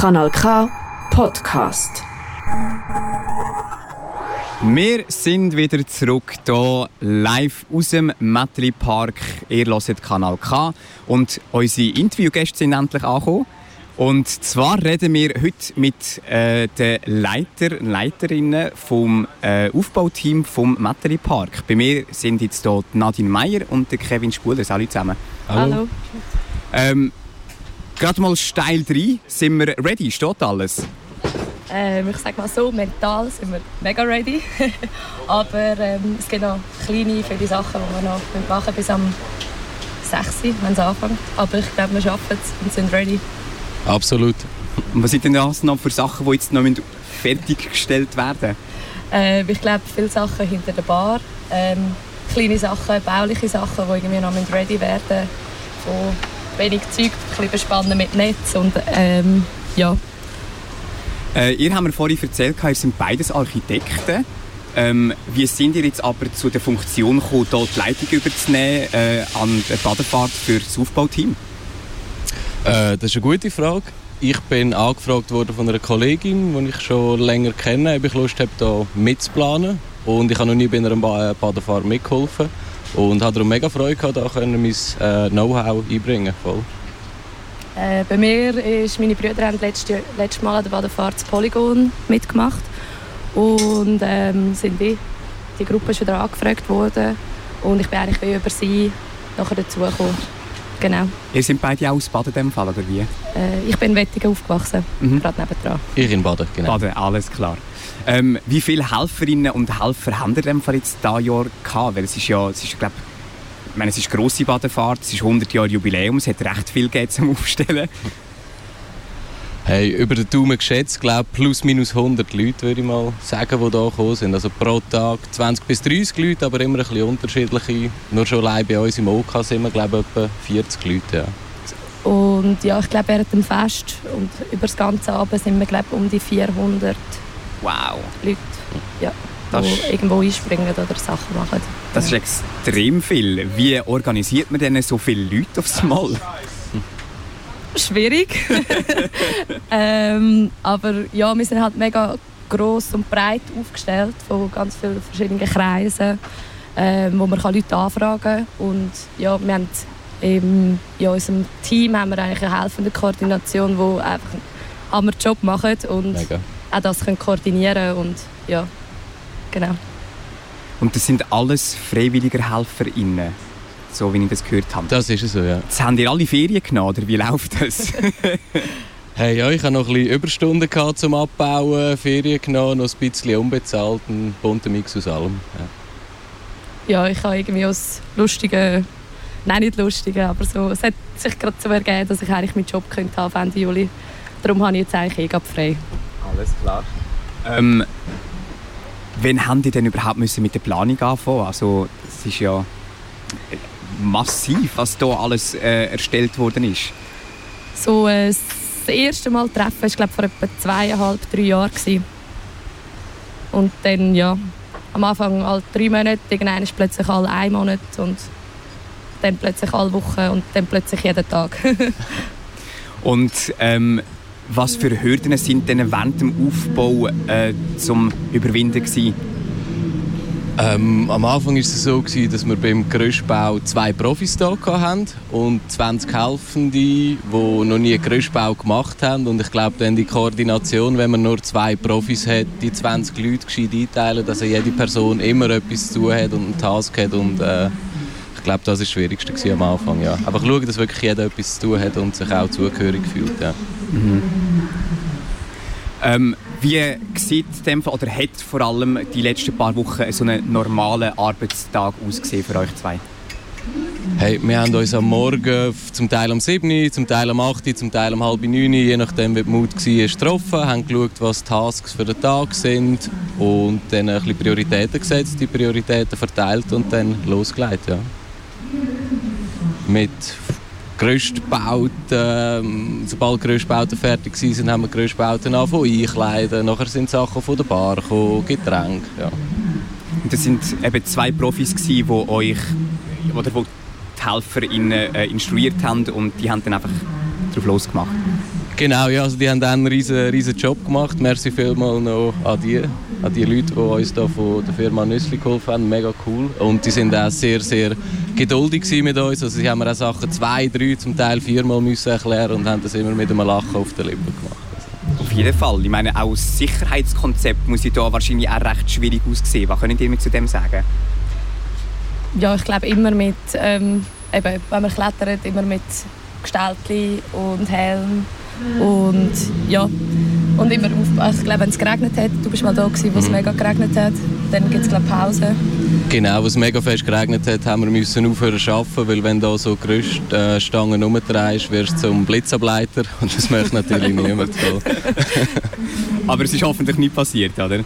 Kanal K Podcast. Wir sind wieder zurück hier live aus dem Metli Park. Ihr hört Kanal K und unsere Interviewgäste sind endlich angekommen. Und zwar reden wir heute mit äh, den Leiter, Leiterinnen vom äh, Aufbauteam vom Metli Park. Bei mir sind jetzt hier Nadine Meyer und der Kevin Spuler. Salut zusammen. Hallo. Ähm, Gerade mal steil rein. Sind wir ready? Steht alles? Ähm, ich sage mal so, mental sind wir mega ready. Aber ähm, es gibt noch kleine, viele Sachen, die wir noch machen müssen bis am 6 Uhr, wenn es anfängt. Aber ich glaube, wir schaffen es und sind ready. Absolut. Und was sind denn das noch für Sachen, die jetzt noch fertiggestellt werden äh, Ich glaube, viele Sachen hinter der Bar. Ähm, kleine Sachen, bauliche Sachen, die irgendwie noch ready werden müssen wenig Zeug, ein bisschen bespannen mit Netz und ähm, ja. Äh, ihr habt mir vorhin erzählt, ihr seid beides Architekten. Ähm, wie sind ihr jetzt aber zu der Funktion gekommen, hier die Leitung überzunehmen äh, an der Badefahrt für das Aufbauteam? Äh, das ist eine gute Frage. Ich bin angefragt worden von einer Kollegin, die ich schon länger kenne, ob ich Lust habe, hier mitzuplanen. Und ich habe noch nie bei einer Badefahrt mitgeholfen. Und habe darum mega Freude gehabt, da mein äh, Know-how einbringen voll. Äh, bei mir ist meine Brüder haben letztes, letztes Mal an der Badefahrt das Polygon mitgemacht und ähm, sind die, die Gruppe ist wieder angefragt worden und ich bin eigentlich über sie nachher dazugekommen. Genau. Ihr seid beide auch aus Baden in dem Fall, oder wie? Äh, ich bin in Wettigen aufgewachsen, mhm. gerade nebendran. Ich in Baden, genau. Baden, alles klar. Ähm, wie viele Helferinnen und Helfer haben ihr denn jetzt dieses Jahr gehabt? Weil es ist ja, es ist, glaub, ich meine, es ist eine grosse Badefahrt, es ist 100 Jahre Jubiläum, es hat recht viel Geld zum Aufstellen. Hey, über den Daumen geschätzt, glaube plus minus 100 Leute, würde ich mal sagen, die hier gekommen sind. Also pro Tag 20 bis 30 Leute, aber immer ein bisschen unterschiedliche. Nur schon allein bei uns im OK sind wir, glaube ich, etwa 40 Leute. Ja. Und ja, ich glaube, während dem Fest und über das ganze Abend sind wir, glaube ich, um die 400 Wow. Leute, ja, die irgendwo einspringen oder Sachen machen. Das ist extrem viel. Wie organisiert man denn so viele Leute aufs Mal? Schwierig. ähm, aber ja, wir sind halt mega gross und breit aufgestellt von ganz vielen verschiedenen Kreisen, ähm, wo man Leute anfragen kann. Und ja, wir haben in ja, unserem Team haben wir eigentlich eine helfende Koordination, die einfach einen Job macht und Mega auch das können koordinieren und ja, genau. Und das sind alles freiwillige HelferInnen, so wie ich das gehört habe. Das ist es so, ja. Jetzt haben ihr alle Ferien genommen, oder wie läuft das? hey, ja, ich hatte noch ein bisschen Überstunden gehabt zum Abbauen, Ferien genommen, noch ein bisschen unbezahlt, ein bunter Mix aus allem. Ja, ja ich habe irgendwie aus lustigen, nein nicht lustigen, aber so, es hat sich gerade so ergeben, dass ich eigentlich meinen Job könnte haben Ende Juli. Darum habe ich jetzt eigentlich eh frei. Alles klar. Ähm, wann haben die denn überhaupt müssen mit der Planung anfangen? Also es ist ja massiv, was hier alles äh, erstellt worden ist. So äh, das erste Mal treffen war glaube vor etwa zweieinhalb, drei Jahren gewesen. und dann ja am Anfang alle drei Monate, irgendwann ist plötzlich alle ein Monat und dann plötzlich alle Wochen und dann plötzlich jeden Tag. und ähm, was für Hürden sind denn während dem Aufbau äh, zum Überwinden gewesen? Ähm, am Anfang war es so, gewesen, dass wir beim Gerüstbau zwei Profis da hatten und 20 Helfende, die noch nie Gerüstbau gemacht haben. Und ich glaube, dann die Koordination, wenn man nur zwei Profis hat, die 20 Leute gescheit einteilen, dass jede Person immer etwas zu tun hat und einen Task hat. Und, äh, ich glaube, das war das Schwierigste am Anfang. Ja. Einfach schauen, dass wirklich jeder etwas zu tun hat und sich auch zugehörig fühlt. Ja. Mhm. Ähm, wie sieht dem, oder hat vor allem die letzten paar Wochen so einen normalen Arbeitstag ausgesehen für euch zwei? Hey, wir haben uns am Morgen zum Teil um 7 zum Teil um 8 zum Teil um halb 9 je nachdem wie die Mut war, getroffen, haben geschaut, was die Tasks für den Tag sind und dann ein bisschen Prioritäten gesetzt, die Prioritäten verteilt und dann losgelegt. Ja. Mit Gerüstbauten, ähm, sobald Gerüstbauten fertig waren, haben wir Gerüstbauten angefangen einkleiden. Nachher sind Sachen von der Bar gekommen, Getränke. Ja. Das sind eben zwei Profis, die euch oder wo die Helfer in, äh, instruiert haben und die haben dann einfach drauf losgemacht. Genau, ja, also die haben einen riesen, riesen Job gemacht. Merci vielmals noch an die, an die Leute, die uns da von der Firma Nüssli geholfen haben. Mega cool. Und die sind auch sehr, sehr geduldig mit uns. Also sie haben mir auch Sachen zwei, drei, zum Teil viermal müssen erklären und haben das immer mit einem Lachen auf der Lippe gemacht. Auf jeden Fall. Ich meine, auch das Sicherheitskonzept muss da wahrscheinlich auch recht schwierig aussehen. Was könnt ihr mir zu dem sagen? Ja, ich glaube immer mit, ähm, eben, wenn man klettert, immer mit Gestaltli und Helm und ja, und immer auf, also ich glaube, wenn es geregnet hat, du bist mal da gewesen, wo es mhm. mega geregnet hat, dann gibt es glaube Pause. Genau, als es mega fest geregnet hat, haben wir müssen aufhören zu arbeiten, weil wenn da so Gerüststangen äh, rumdrehst, wirst du zum Blitzableiter und das möchte natürlich niemand so. Aber es ist hoffentlich nicht passiert, oder?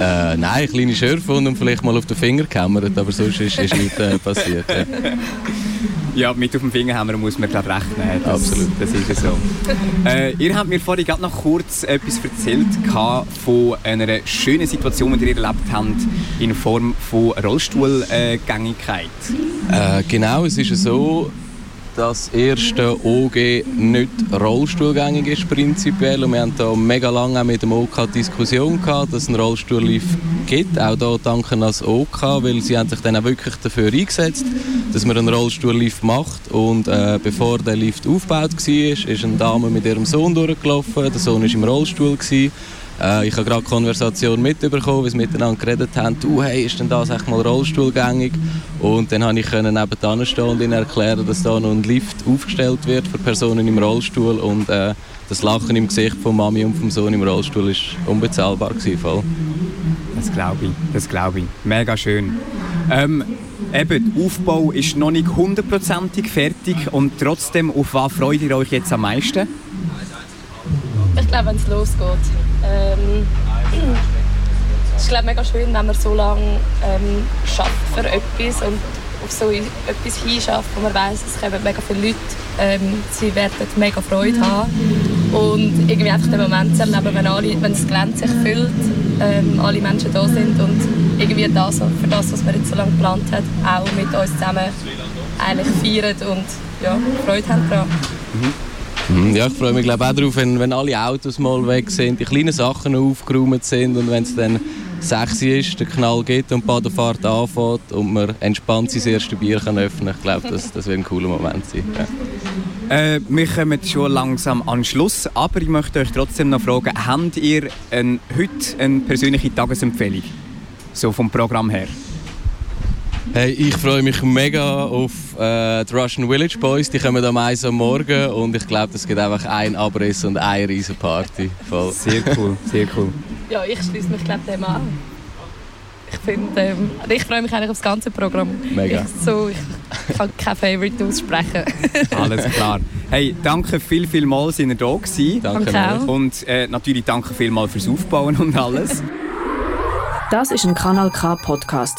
Äh, nein, kleine Schürfe und vielleicht mal auf den Finger gekämmert, aber sonst ist, ist nichts äh, passiert. Ja. Ja, mit auf dem Finger wir, muss man glaube rechnen. Das, Absolut. Das ist so. äh, ihr habt mir vorhin gerade noch kurz etwas erzählt von einer schönen Situation, die ihr erlebt habt in Form von Rollstuhlgängigkeit. Äh, genau, es ist so, das erste OG nicht rollstuhlgängig ist prinzipiell. Und wir haben da mega lange mit dem OK Diskussion gehabt, dass es einen Rollstuhllift gibt, auch da danken als OK, weil sie haben sich dann auch wirklich dafür eingesetzt, dass man einen Rollstuhllift macht. Und äh, bevor der Lift aufgebaut war, ist eine Dame mit ihrem Sohn durchgelaufen, der Sohn war im Rollstuhl gewesen, äh, ich habe gerade Konversation mitbekommen, wie sie miteinander geredet haben. Du, hey, ist denn das echt mal rollstuhlgängig? Und dann konnte ich nebenan stehen und ihnen erklären, dass da noch ein Lift aufgestellt wird für Personen im Rollstuhl und äh, das Lachen im Gesicht von Mami und vom Sohn im Rollstuhl war unbezahlbar gewesen, voll. Das glaube ich, das glaube ich. Mega schön. Ähm, eben, der Aufbau ist noch nicht hundertprozentig fertig und trotzdem, auf was freut ihr euch jetzt am meisten? Ich glaube, wenn es losgeht. Ähm, es ist glaube mega schön, wenn man so lange ähm, schafft für etwas und auf so etwas hinschafft, wo man weiß, es kommen mega viele Leute, ähm, sie werden mega Freude haben und irgendwie einfach den Moment zu erleben, wenn, alle, wenn das Gelände sich füllt, ähm, alle Menschen da sind und irgendwie das, für das, was man jetzt so lange geplant hat, auch mit uns zusammen eigentlich feiern und ja, Freude haben daran. Mhm. Mhm, ja, ich freue mich glaube auch darauf, wenn, wenn alle Autos mal weg sind, die kleinen Sachen aufgeräumt sind und wenn es dann sexy ist, der Knall geht und die Badefahrt anfängt und man entspannt sein erstes Bier kann öffnen Ich glaube, das, das wird ein cooler Moment sein. Ja. Äh, wir kommen schon langsam an Schluss, aber ich möchte euch trotzdem noch fragen, habt ihr ein, heute eine persönliche Tagesempfehlung? So vom Programm her? Hey, ich freue mich mega auf äh, die Russian Village Boys. Die kommen am 1 am Morgen und ich glaube, es gibt einfach ein Abriss und eine riesen Party. Voll. Sehr cool, sehr cool. Ja, ich schließe mich glaube dem an. Ich finde, ähm, ich freue mich eigentlich auf das ganze Programm. Mega. Ich, so, ich kann kein Favorite aussprechen. Alles klar. Hey, danke viel, viel mal, sind ihr da gewesen. Danke, danke Und äh, natürlich danke viel mal fürs Aufbauen und alles. Das ist ein Kanal K Podcast